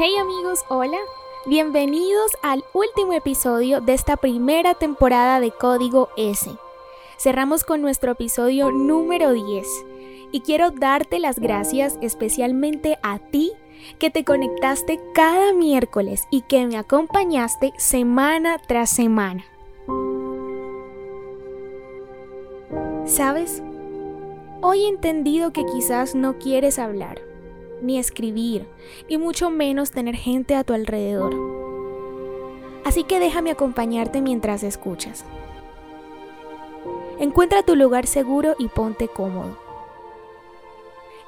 Hey amigos, hola. Bienvenidos al último episodio de esta primera temporada de Código S. Cerramos con nuestro episodio número 10 y quiero darte las gracias especialmente a ti que te conectaste cada miércoles y que me acompañaste semana tras semana. ¿Sabes? Hoy he entendido que quizás no quieres hablar, ni escribir, y mucho menos tener gente a tu alrededor. Así que déjame acompañarte mientras escuchas. Encuentra tu lugar seguro y ponte cómodo.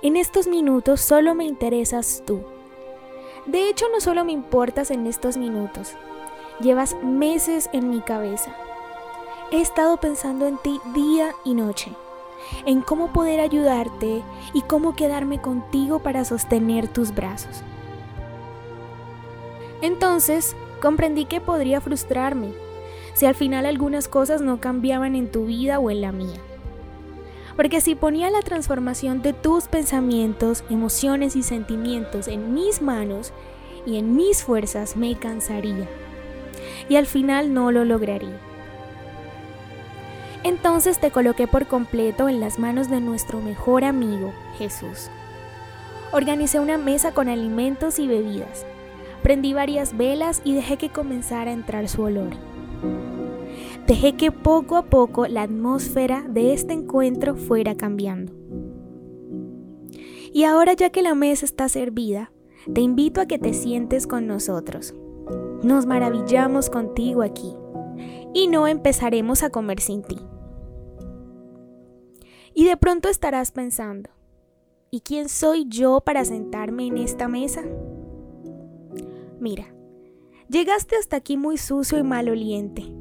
En estos minutos solo me interesas tú. De hecho, no solo me importas en estos minutos. Llevas meses en mi cabeza. He estado pensando en ti día y noche, en cómo poder ayudarte y cómo quedarme contigo para sostener tus brazos. Entonces, comprendí que podría frustrarme si al final algunas cosas no cambiaban en tu vida o en la mía. Porque si ponía la transformación de tus pensamientos, emociones y sentimientos en mis manos y en mis fuerzas, me cansaría. Y al final no lo lograría. Entonces te coloqué por completo en las manos de nuestro mejor amigo, Jesús. Organicé una mesa con alimentos y bebidas. Prendí varias velas y dejé que comenzara a entrar su olor. Dejé que poco a poco la atmósfera de este encuentro fuera cambiando. Y ahora ya que la mesa está servida, te invito a que te sientes con nosotros. Nos maravillamos contigo aquí y no empezaremos a comer sin ti. Y de pronto estarás pensando, ¿y quién soy yo para sentarme en esta mesa? Mira, llegaste hasta aquí muy sucio y maloliente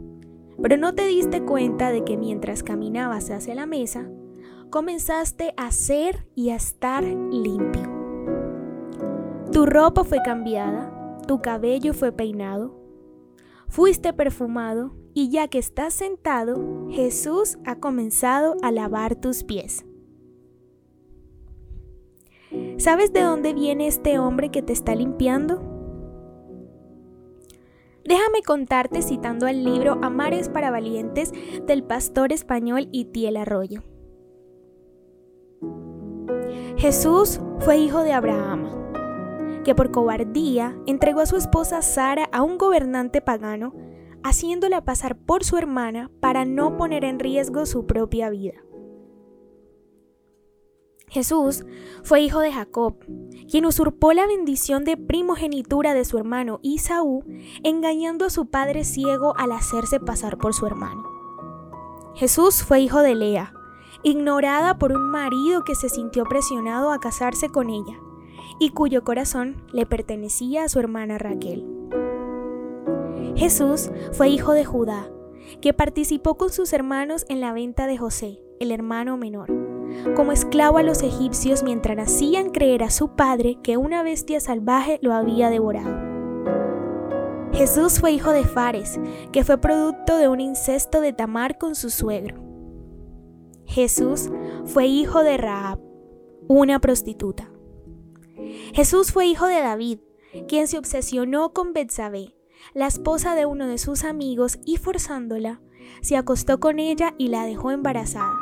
pero no te diste cuenta de que mientras caminabas hacia la mesa, comenzaste a ser y a estar limpio. Tu ropa fue cambiada, tu cabello fue peinado, fuiste perfumado y ya que estás sentado, Jesús ha comenzado a lavar tus pies. ¿Sabes de dónde viene este hombre que te está limpiando? Déjame contarte citando el libro Amares para Valientes del pastor español Itiel Arroyo. Jesús fue hijo de Abraham, que por cobardía entregó a su esposa Sara a un gobernante pagano, haciéndola pasar por su hermana para no poner en riesgo su propia vida. Jesús fue hijo de Jacob, quien usurpó la bendición de primogenitura de su hermano Isaú, engañando a su padre ciego al hacerse pasar por su hermano. Jesús fue hijo de Lea, ignorada por un marido que se sintió presionado a casarse con ella, y cuyo corazón le pertenecía a su hermana Raquel. Jesús fue hijo de Judá, que participó con sus hermanos en la venta de José, el hermano menor como esclavo a los egipcios mientras hacían creer a su padre que una bestia salvaje lo había devorado. Jesús fue hijo de Fares, que fue producto de un incesto de Tamar con su suegro. Jesús fue hijo de Raab, una prostituta. Jesús fue hijo de David, quien se obsesionó con Betsabé, la esposa de uno de sus amigos, y forzándola, se acostó con ella y la dejó embarazada.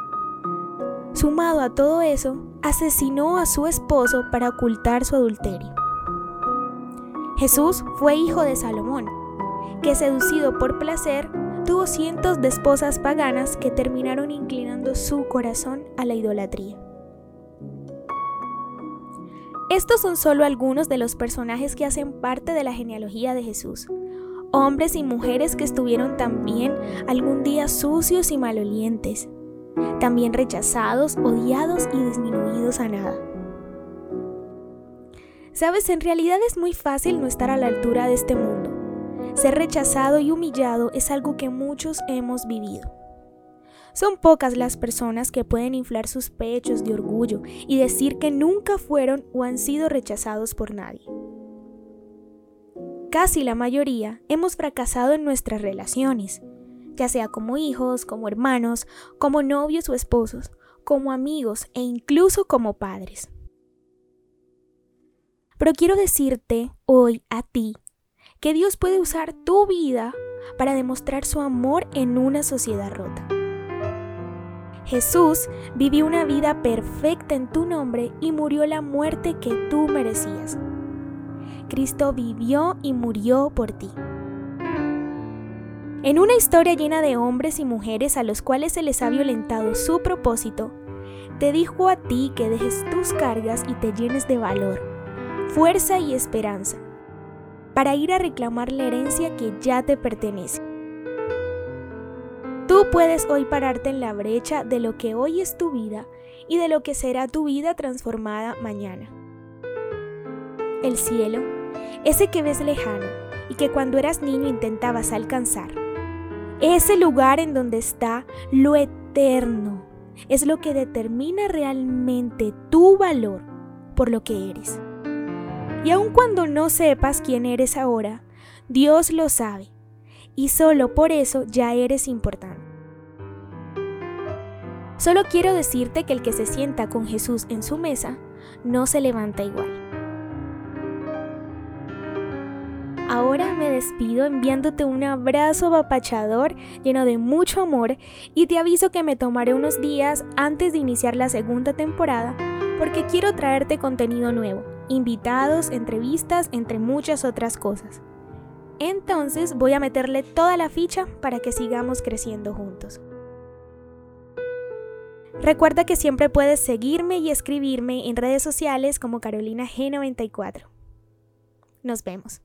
Sumado a todo eso, asesinó a su esposo para ocultar su adulterio. Jesús fue hijo de Salomón, que seducido por placer, tuvo cientos de esposas paganas que terminaron inclinando su corazón a la idolatría. Estos son solo algunos de los personajes que hacen parte de la genealogía de Jesús, hombres y mujeres que estuvieron también algún día sucios y malolientes, también rechazados, odiados y disminuidos a nada. Sabes, en realidad es muy fácil no estar a la altura de este mundo. Ser rechazado y humillado es algo que muchos hemos vivido. Son pocas las personas que pueden inflar sus pechos de orgullo y decir que nunca fueron o han sido rechazados por nadie. Casi la mayoría hemos fracasado en nuestras relaciones, ya sea como hijos, como hermanos, como novios o esposos, como amigos e incluso como padres. Pero quiero decirte hoy a ti que Dios puede usar tu vida para demostrar su amor en una sociedad rota. Jesús vivió una vida perfecta en tu nombre y murió la muerte que tú merecías. Cristo vivió y murió por ti. En una historia llena de hombres y mujeres a los cuales se les ha violentado su propósito, te dijo a ti que dejes tus cargas y te llenes de valor, fuerza y esperanza, para ir a reclamar la herencia que ya te pertenece. Tú puedes hoy pararte en la brecha de lo que hoy es tu vida y de lo que será tu vida transformada mañana. El cielo, ese que ves lejano y que cuando eras niño intentabas alcanzar. Ese lugar en donde está lo eterno es lo que determina realmente tu valor por lo que eres. Y aun cuando no sepas quién eres ahora, Dios lo sabe y solo por eso ya eres importante. Solo quiero decirte que el que se sienta con Jesús en su mesa no se levanta igual. Ahora me despido enviándote un abrazo apapachador lleno de mucho amor y te aviso que me tomaré unos días antes de iniciar la segunda temporada porque quiero traerte contenido nuevo, invitados, entrevistas, entre muchas otras cosas. Entonces voy a meterle toda la ficha para que sigamos creciendo juntos. Recuerda que siempre puedes seguirme y escribirme en redes sociales como Carolina G94. Nos vemos.